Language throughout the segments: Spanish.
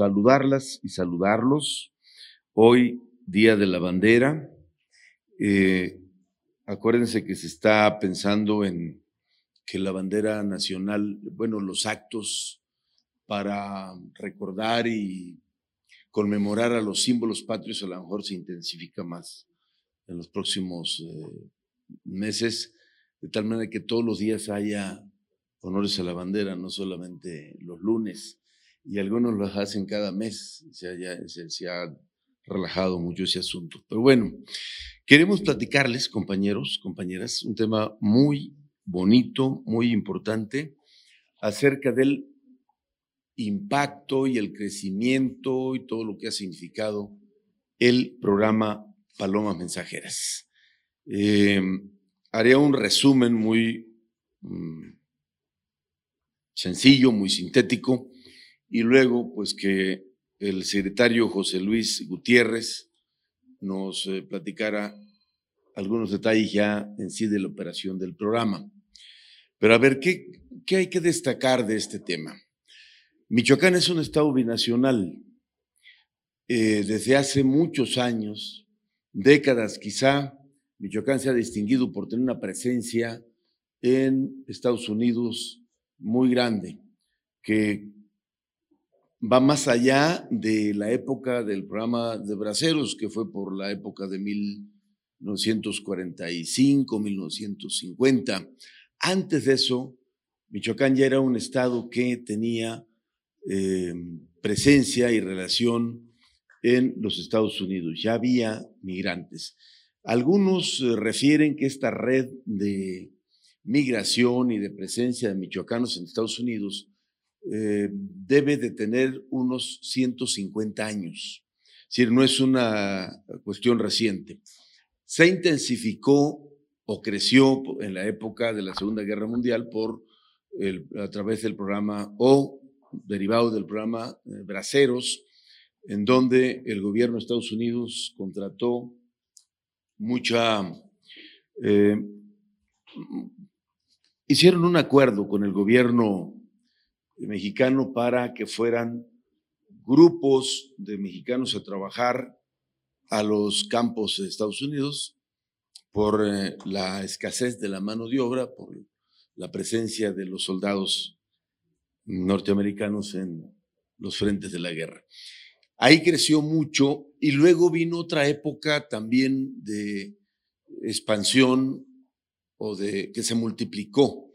saludarlas y saludarlos. Hoy, Día de la Bandera. Eh, acuérdense que se está pensando en que la bandera nacional, bueno, los actos para recordar y conmemorar a los símbolos patrios a lo mejor se intensifica más en los próximos eh, meses, de tal manera que todos los días haya honores a la bandera, no solamente los lunes, y algunos los hacen cada mes, se, se ha relajado mucho ese asunto. Pero bueno, queremos platicarles, compañeros, compañeras, un tema muy bonito, muy importante, acerca del impacto y el crecimiento y todo lo que ha significado el programa Palomas Mensajeras. Eh, haré un resumen muy mm, sencillo, muy sintético, y luego pues que el secretario José Luis Gutiérrez nos eh, platicara algunos detalles ya en sí de la operación del programa. Pero a ver, ¿qué, qué hay que destacar de este tema? Michoacán es un estado binacional. Eh, desde hace muchos años, décadas quizá, Michoacán se ha distinguido por tener una presencia en Estados Unidos muy grande, que va más allá de la época del programa de Braceros, que fue por la época de 1945, 1950. Antes de eso, Michoacán ya era un estado que tenía eh, presencia y relación en los Estados Unidos. Ya había migrantes. Algunos eh, refieren que esta red de migración y de presencia de michoacanos en Estados Unidos eh, debe de tener unos 150 años. Es decir, no es una cuestión reciente. Se intensificó o creció en la época de la Segunda Guerra Mundial por a través del programa o derivado del programa eh, Braceros, en donde el gobierno de Estados Unidos contrató mucha... Eh, hicieron un acuerdo con el gobierno mexicano para que fueran grupos de mexicanos a trabajar a los campos de Estados Unidos por eh, la escasez de la mano de obra, por la presencia de los soldados norteamericanos en los frentes de la guerra. Ahí creció mucho y luego vino otra época también de expansión o de que se multiplicó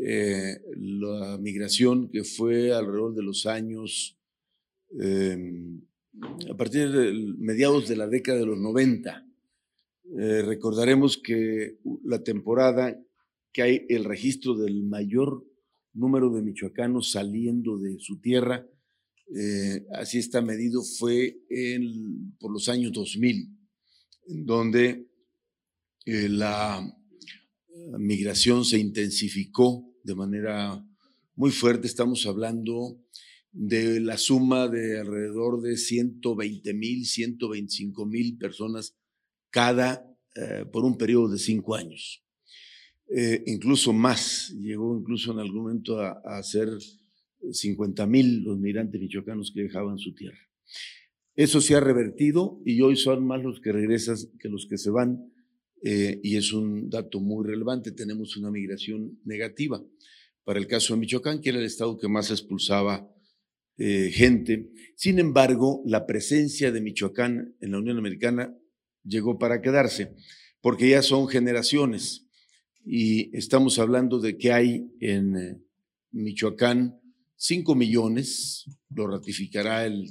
eh, la migración que fue alrededor de los años em, a partir de mediados de la década de los 90. Eh, recordaremos que la temporada que hay el registro del mayor número de michoacanos saliendo de su tierra, eh, así está medido, fue por los años 2000, en donde eh, la migración se intensificó de manera muy fuerte. Estamos hablando de la suma de alrededor de 120 mil, 125 mil personas cada eh, por un periodo de cinco años. Eh, incluso más, llegó incluso en algún momento a, ser 50 mil los migrantes michoacanos que dejaban su tierra. Eso se ha revertido y hoy son más los que regresan que los que se van eh, y es un dato muy relevante. Tenemos una migración negativa. Para el caso de Michoacán, que era el estado que más expulsaba eh, gente. Sin embargo, la presencia de Michoacán en la Unión Americana llegó para quedarse, porque ya son generaciones y estamos hablando de que hay en Michoacán 5 millones, lo ratificará el,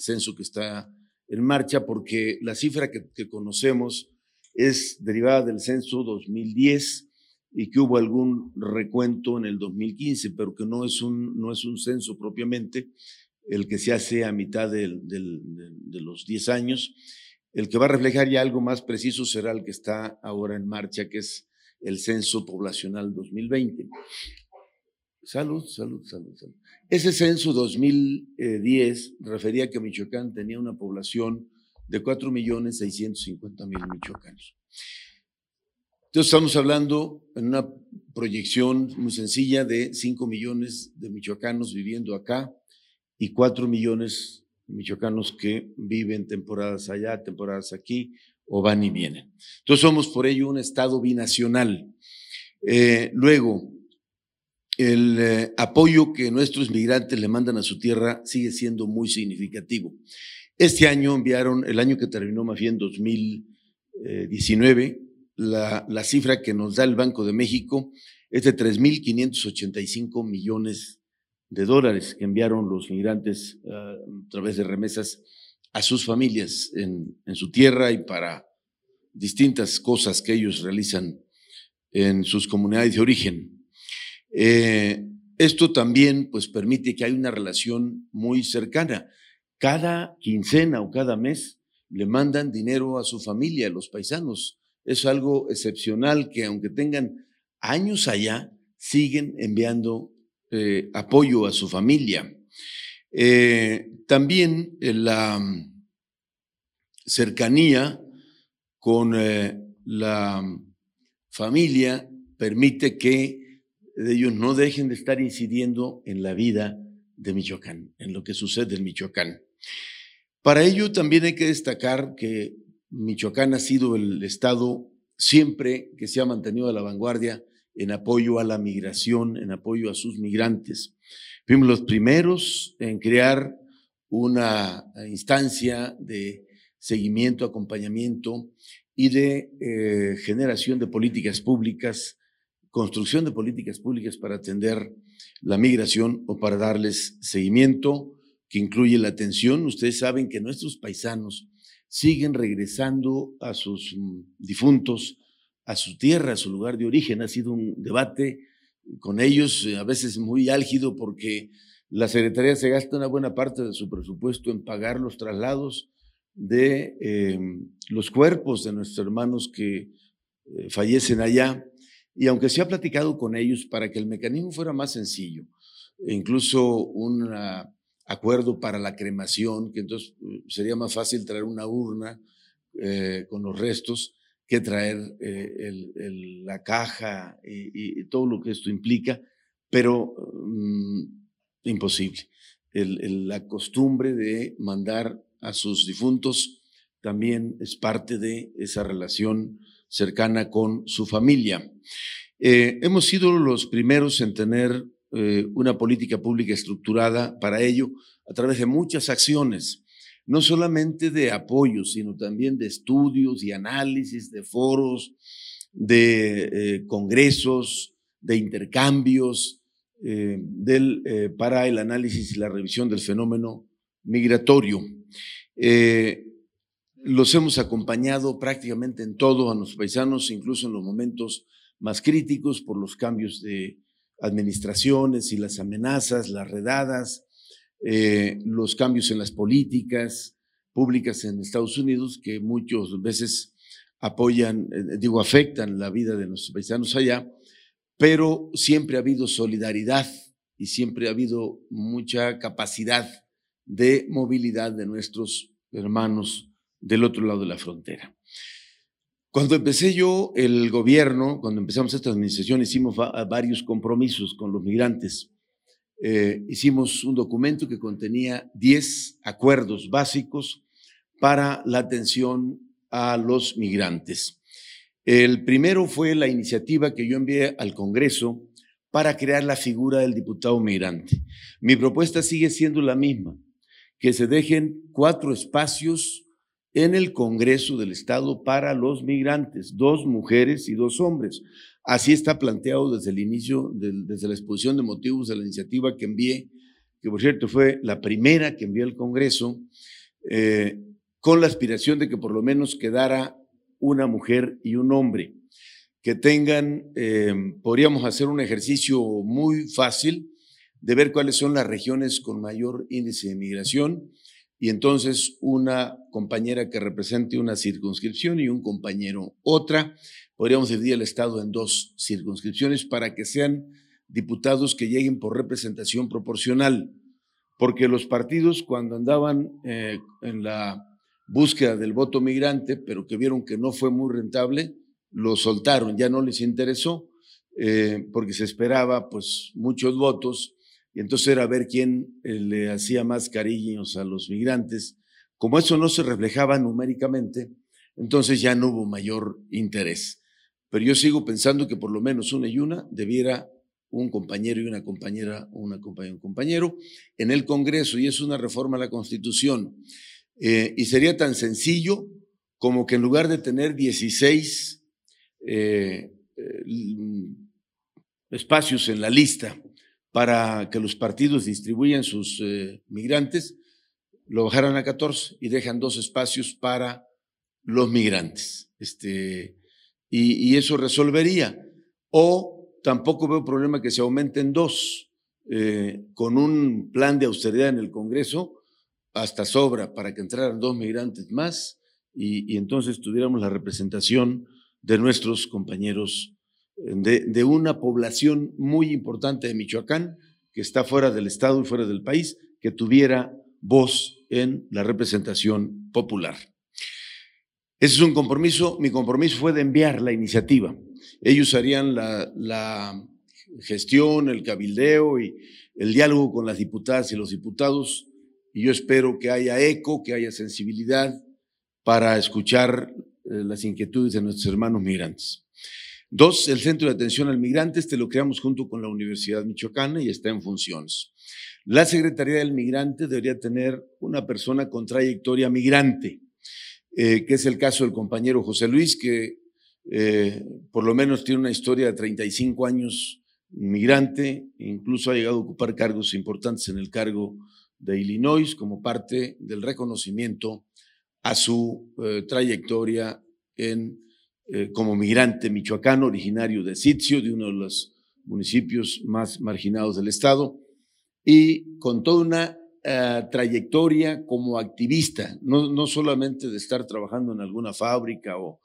censo que está en marcha, porque la cifra que, que, conocemos es derivada del censo 2010 y que hubo algún recuento en el 2015, pero que no es un, no es un censo propiamente el que se hace a mitad de los 10 años. El que va a reflejar ya algo más preciso será el que está ahora en marcha, que es el Censo Poblacional 2020. Salud, salud, salud, salud. Ese censo 2010 refería que Michoacán tenía una población de 4.650.000 michoacanos. Entonces estamos hablando en una proyección muy sencilla de 5 millones de michoacanos viviendo acá y 4 millones michoacanos que viven temporadas allá, temporadas aquí, o van y vienen. Entonces somos por ello un Estado binacional. Eh, luego, el eh, apoyo que nuestros migrantes le mandan a su tierra sigue siendo muy significativo. Este año enviaron, el año que terminó más bien 2019, la, la cifra que nos da el Banco de México es de 3.585 millones de dólares que enviaron los migrantes ah, a través de remesas a sus familias en, en, su tierra y para distintas cosas que ellos realizan en sus comunidades de origen. Eh, esto también pues permite que haya una relación muy cercana. Cada quincena o cada mes le mandan dinero a su familia, a los paisanos. Es algo excepcional que aunque tengan años allá, siguen enviando eh, apoyo a su familia. Eh, también eh, la cercanía con la familia permite que ellos no dejen de estar incidiendo en la vida de Michoacán, en lo que sucede en Michoacán. Para ello también hay que destacar que Michoacán ha sido el estado siempre que se ha mantenido a la vanguardia en apoyo a la migración, en apoyo a sus migrantes. Fuimos los primeros en crear una instancia de seguimiento, acompañamiento y de eh, generación de políticas públicas, construcción de políticas públicas para atender la migración o para darles seguimiento, que incluye la atención. Ustedes saben que nuestros paisanos siguen regresando a sus mm, difuntos a su tierra, a su lugar de origen. Ha sido un debate con ellos eh, a veces muy álgido porque la Secretaría se gasta una buena parte de su presupuesto en pagar los traslados de eh, los cuerpos de nuestros hermanos que eh, fallecen allá. Y aunque se ha platicado con ellos para que el mecanismo fuera más sencillo, e incluso un acuerdo para la cremación, que entonces sería más fácil traer una urna con los restos, que traer eh, la caja y, todo lo que esto implica, pero mm, imposible. la costumbre de mandar a sus difuntos también es parte de esa relación cercana con su familia. Eh, hemos sido los primeros en tener eh, una política pública estructurada para ello a través de muchas acciones no solamente de apoyo, sino también de estudios y análisis, de foros, de eh, congresos, de intercambios eh, para el análisis y la revisión del fenómeno migratorio. Los hemos acompañado prácticamente en todo a los paisanos, incluso en los momentos más críticos por los cambios de administraciones y las amenazas, las redadas, eh, los cambios en las políticas públicas en Estados Unidos, que muchas veces apoyan, eh, digo, afectan la vida de nuestros paisanos allá, pero siempre ha habido solidaridad y siempre ha habido mucha capacidad de movilidad de nuestros hermanos del otro lado de la frontera. Cuando empecé yo el gobierno, cuando empezamos esta administración, hicimos varios compromisos con los migrantes eh, hicimos un documento que contenía 10 acuerdos básicos para la atención a los migrantes. El primero fue la iniciativa que yo envié al Congreso para crear la figura del diputado migrante. Mi propuesta sigue siendo la misma, que se dejen cuatro espacios en el Congreso del Estado para los migrantes, dos mujeres y dos hombres. Así está planteado desde el inicio, desde la exposición de motivos de la iniciativa que envié, que por cierto fue la primera que envié al Congreso, eh, con la aspiración de que por lo menos quedara una mujer y un hombre, que tengan, eh, podríamos hacer un ejercicio muy fácil de ver cuáles son las regiones con mayor índice de migración y entonces una compañera que represente una circunscripción y un compañero otra podríamos dividir el Estado en dos circunscripciones para que sean diputados que lleguen por representación proporcional, porque los partidos cuando andaban eh, en la búsqueda del voto migrante, pero que vieron que no fue muy rentable, lo soltaron, ya no les interesó, eh, porque se esperaba pues muchos votos y entonces era ver quién eh, le hacía más cariños a los migrantes. Como eso no se reflejaba numéricamente, entonces ya no hubo mayor interés. Pero yo sigo pensando que por lo menos una y una debiera un compañero y una compañera, una compañera un compañero en el Congreso, y es una reforma a la Constitución. Eh, y sería tan sencillo como que en lugar de tener 16 eh, eh, espacios en la lista para que los partidos distribuyan sus migrantes, lo bajaran a 14 y dejan dos espacios para los migrantes. Este, y, eso resolvería. O tampoco veo problema que se aumenten dos. Eh, con un plan de austeridad en el Congreso, hasta sobra para que entraran dos migrantes más y, entonces tuviéramos la representación de nuestros compañeros de, una población muy importante de Michoacán, que está fuera del Estado y fuera del país, que tuviera voz en la representación popular. Ese es un compromiso. Mi compromiso fue de enviar la iniciativa. Ellos harían la, gestión, el cabildeo y el diálogo con las diputadas y los diputados. Y yo espero que haya eco, que haya sensibilidad para escuchar eh, las inquietudes de nuestros hermanos migrantes. Dos, el Centro de Atención al Migrante, este lo creamos junto con la Universidad Michoacana y está en funciones. La Secretaría del Migrante debería tener una persona con trayectoria migrante eh, que es el caso del compañero José Luis, que eh, por lo menos tiene una historia de 35 años migrante, incluso ha llegado a ocupar cargos importantes en el cargo de Illinois como parte del reconocimiento a su eh, trayectoria en, como migrante michoacano, originario de Sitio, de uno de los municipios más marginados del estado, y con toda una eh, trayectoria como activista, no, no, solamente de estar trabajando en alguna fábrica o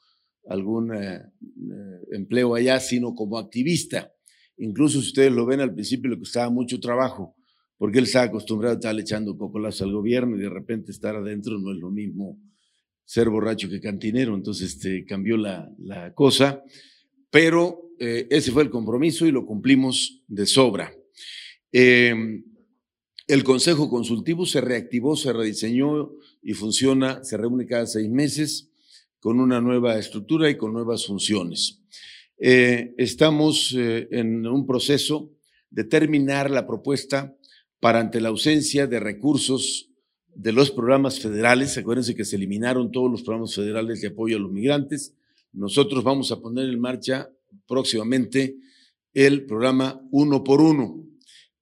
algún eh, eh, empleo allá, sino como activista. Incluso si ustedes lo ven al principio le costaba mucho trabajo, porque él estaba acostumbrado a estar echando cocolas al gobierno y de repente estar adentro no es lo mismo ser borracho que cantinero, entonces este, cambió la, la cosa, pero ese fue el compromiso y lo cumplimos de sobra. Eh, el Consejo Consultivo se reactivó, se rediseñó y funciona, se reúne cada seis meses con una nueva estructura y con nuevas funciones. Eh, estamos eh, en un proceso de terminar la propuesta para ante la ausencia de recursos de los programas federales. Acuérdense que se eliminaron todos los programas federales de apoyo a los migrantes. Nosotros vamos a poner en marcha próximamente el programa Uno por Uno.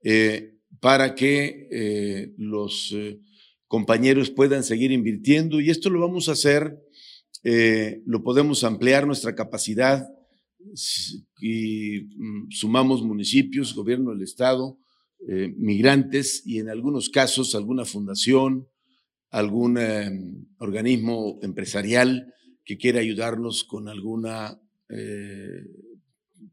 Eh, para que eh, los eh, compañeros puedan seguir invirtiendo y esto lo vamos a hacer, lo podemos ampliar nuestra capacidad y mm, sumamos municipios, gobierno del Estado, migrantes y en algunos casos alguna fundación, algún organismo empresarial que quiera ayudarnos con alguna,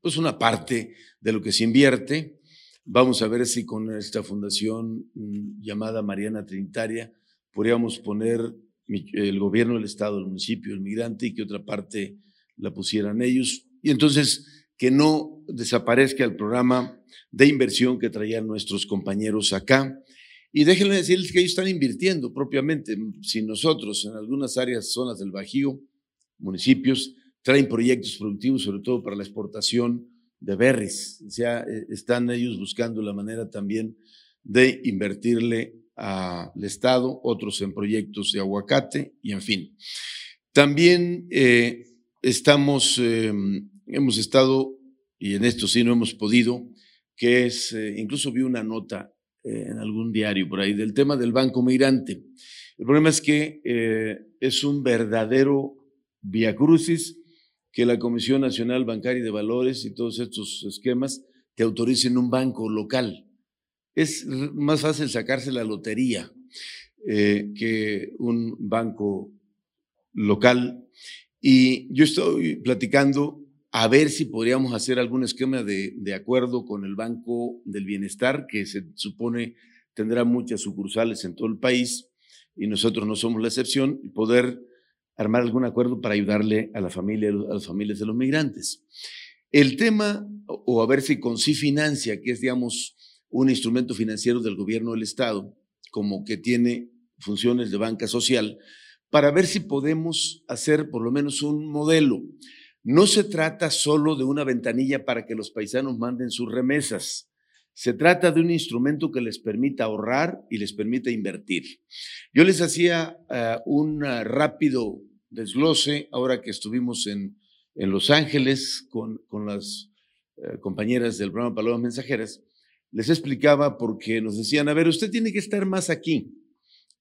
pues una parte de lo que se invierte. Vamos a ver si con esta fundación mm, llamada Mariana Trinitaria podríamos poner el gobierno del Estado, el municipio, el migrante y que otra parte la pusieran ellos. Y entonces que no desaparezca el programa de inversión que traían nuestros compañeros acá. Y déjenme decirles que ellos están invirtiendo propiamente. Si nosotros en algunas áreas, zonas del Bajío, municipios, traen proyectos productivos, sobre todo para la exportación de berries. O sea, eh, están ellos buscando la manera también de invertirle al Estado, otros en proyectos de aguacate y en fin. También eh, estamos, em, hemos estado, y en esto sí no hemos podido, que es, eh, incluso vi una nota en algún diario por ahí del tema del Banco Migrante. El problema es que es un verdadero viacrucis que la Comisión Nacional Bancaria de Valores y todos estos esquemas te autoricen un banco local. Es más fácil sacarse la lotería eh, que un banco local. Y yo estoy platicando a ver si podríamos hacer algún esquema de, acuerdo con el Banco del Bienestar, que se supone tendrá muchas sucursales en todo el país y nosotros no somos la excepción, y poder armar algún acuerdo para ayudarle a la familia, a las familias de los migrantes. El tema, o a ver si con sí financia, que es, digamos, un instrumento financiero del gobierno del Estado, como que tiene funciones de banca social, para ver si podemos hacer por lo menos un modelo. No se trata solo de una ventanilla para que los paisanos manden sus remesas. Se trata de un instrumento que les permita ahorrar y les permita invertir. Yo les hacía eh, un rápido desglose ahora que estuvimos en, en Los Ángeles con, con las eh, compañeras del programa Palomas Mensajeras. Les explicaba porque nos decían, a ver, usted tiene que estar más aquí,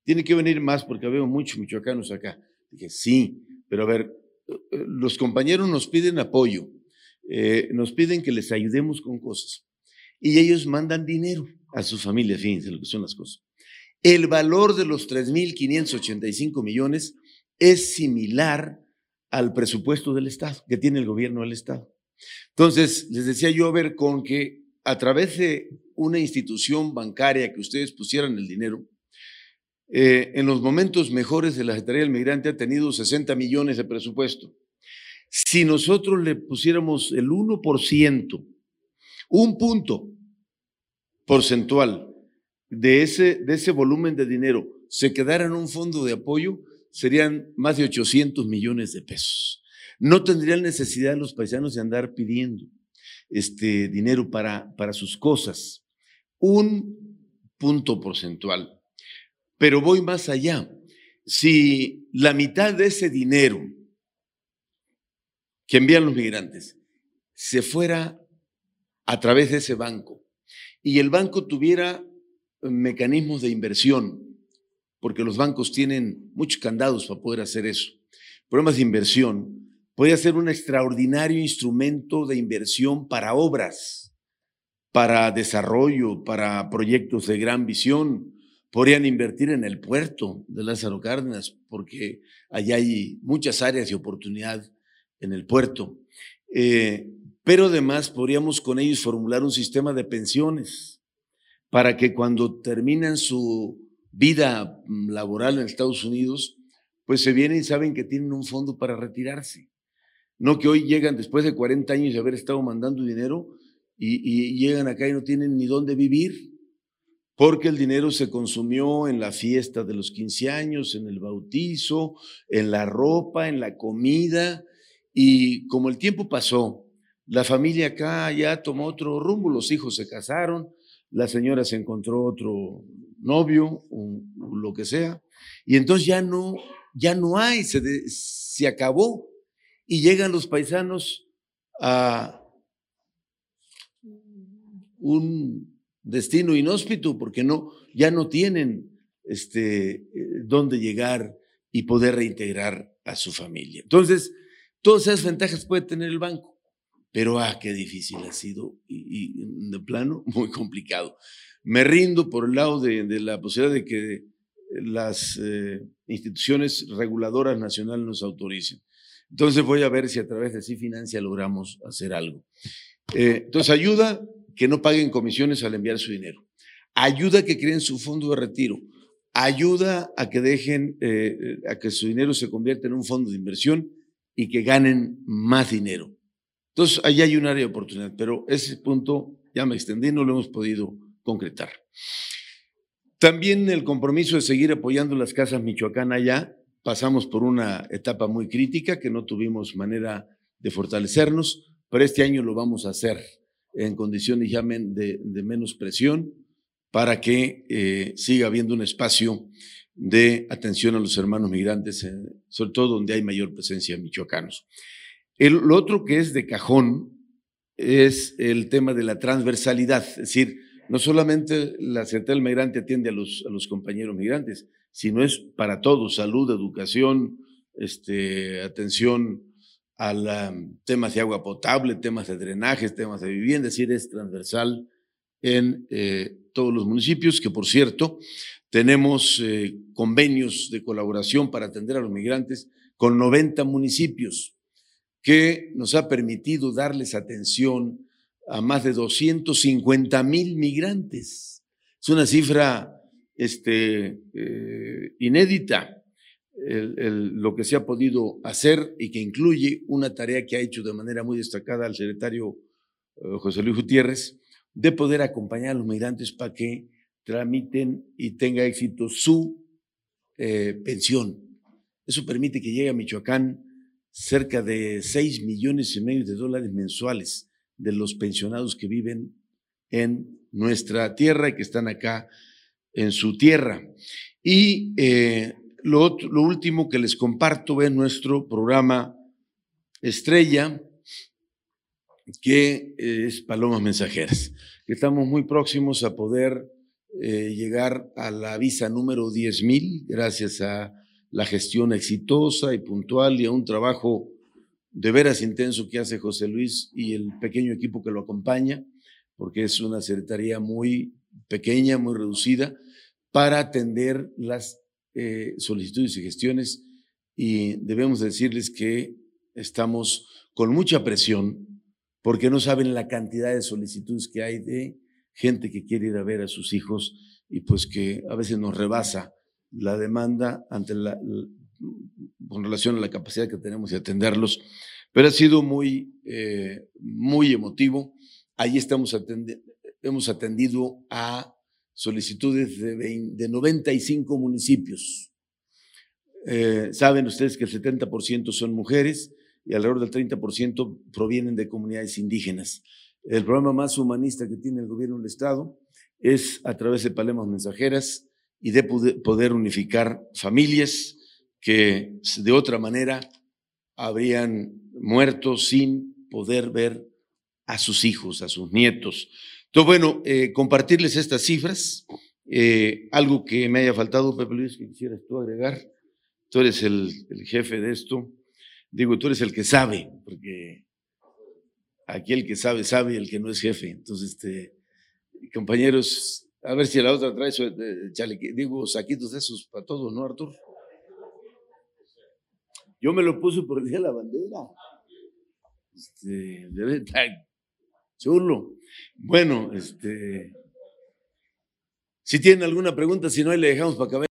tiene que venir más porque veo muchos michoacanos acá. Dije, sí, pero a ver, los compañeros nos piden apoyo, eh, nos piden que les ayudemos con cosas y ellos mandan dinero a sus familias, fíjense lo que son las cosas. El valor de los 3.585 millones es similar al presupuesto del Estado, que tiene el gobierno del Estado. Entonces, les decía yo, a ver, con que a través de una institución bancaria que ustedes pusieran el dinero, eh, en los momentos mejores de la Secretaría del Migrante ha tenido 60 millones de presupuesto. Si nosotros le pusiéramos el 1%, un punto porcentual de ese, de ese volumen de dinero se quedara en un fondo de apoyo, serían más de 800 millones de pesos. No tendrían necesidad los paisanos de andar pidiendo este dinero para, para sus cosas. Un punto porcentual pero voy más allá. Si la mitad de ese dinero que envían los migrantes se fuera a través de ese banco y el banco tuviera mecanismos de inversión, porque los bancos tienen muchos candados para poder hacer eso, programas de inversión, puede ser un extraordinario instrumento de inversión para obras, para desarrollo, para proyectos de gran visión, podrían invertir en el puerto de Lázaro Cárdenas, porque allá hay muchas áreas de oportunidad en el puerto. Eh, pero además podríamos con ellos formular un sistema de pensiones para que cuando terminan su vida mm, laboral en Estados Unidos, pues se vienen y saben que tienen un fondo para retirarse. No que hoy llegan después de 40 años de haber estado mandando dinero y, y llegan acá y no tienen ni dónde vivir porque el dinero se consumió en la fiesta de los 15 años, en el bautizo, en la ropa, en la comida, y como el tiempo pasó, la familia acá ya tomó otro rumbo, los hijos se casaron, la señora se encontró otro novio, o, lo que sea, y entonces ya no, ya no hay, se, se acabó, y llegan los paisanos a un destino inhóspito porque no, ya no tienen este, eh, dónde llegar y poder reintegrar a su familia. Entonces, todas esas ventajas puede tener el banco, pero ah, qué difícil ha sido y, de plano muy complicado. Me rindo por el lado de, la posibilidad de que las eh, instituciones reguladoras nacionales nos autoricen. Entonces voy a ver si a través de financia logramos hacer algo. Eh, entonces ayuda, que no paguen comisiones al enviar su dinero. Ayuda a que creen su fondo de retiro. Ayuda a que dejen, eh, a que su dinero se convierta en un fondo de inversión y que ganen más dinero. Entonces, ahí hay un área de oportunidad, pero ese punto ya me extendí, no lo hemos podido concretar. También el compromiso de seguir apoyando las casas Michoacán allá. Pasamos por una etapa muy crítica que no tuvimos manera de fortalecernos, pero este año lo vamos a hacer en condiciones ya de, menos presión para que eh, siga habiendo un espacio de atención a los hermanos migrantes, eh, sobre todo donde hay mayor presencia de michoacanos. El, lo otro que es de cajón es el tema de la transversalidad, es decir, no solamente la Secretaría del Migrante atiende a los, a los compañeros migrantes, sino es para todos, salud, educación, este, atención a temas de agua potable, temas de drenajes, temas de vivienda, es decir, es transversal en eh, todos los municipios, que por cierto, tenemos eh, convenios de colaboración para atender a los migrantes con 90 municipios, que nos ha permitido darles atención a más de 250 mil migrantes. Es una cifra este, eh, inédita lo que se ha podido hacer y que incluye una tarea que ha hecho de manera muy destacada el secretario eh, José Luis Gutiérrez, de poder acompañar a los migrantes para que tramiten y tenga éxito su eh, pensión. Eso permite que llegue a Michoacán cerca de 6 millones y medio de dólares mensuales de los pensionados que viven en nuestra tierra y que están acá en su tierra. Y eh, lo, último que les comparto es nuestro programa estrella, que es Palomas Mensajeras. Estamos muy próximos a poder eh, llegar a la visa número 10.000 gracias a la gestión exitosa y puntual y a un trabajo de veras intenso que hace José Luis y el pequeño equipo que lo acompaña, porque es una secretaría muy pequeña, muy reducida, para atender las eh, solicitudes y gestiones. Y debemos decirles que estamos con mucha presión, porque no saben la cantidad de solicitudes que hay de gente que quiere ir a ver a sus hijos y pues que a veces nos rebasa la demanda ante la, con relación a la capacidad que tenemos de atenderlos, pero ha sido muy, eh, muy emotivo. Ahí estamos hemos atendido a solicitudes de, de 95 municipios. Eh, saben ustedes que el 70% son mujeres y alrededor del 30% provienen de comunidades indígenas. El programa más humanista que tiene el gobierno del Estado es a través de Palemas Mensajeras, y de poder unificar familias que de otra manera habrían muerto sin poder ver a sus hijos, a sus nietos. Entonces, bueno, eh, compartirles estas cifras. Eh, algo que me haya faltado, Pepe Luis, que quisieras tú agregar. Tú eres el, jefe de esto. Digo, tú eres el que sabe, porque aquí el que sabe, sabe, el que no es jefe. Entonces, este, compañeros, a ver si la otra trae su, digo, saquitos de esos para todos, ¿no, Artur? Yo me lo puse por el día de la bandera. Este, debe estar chulo. Bueno, este, si tienen alguna pregunta, si no, le dejamos para acabar.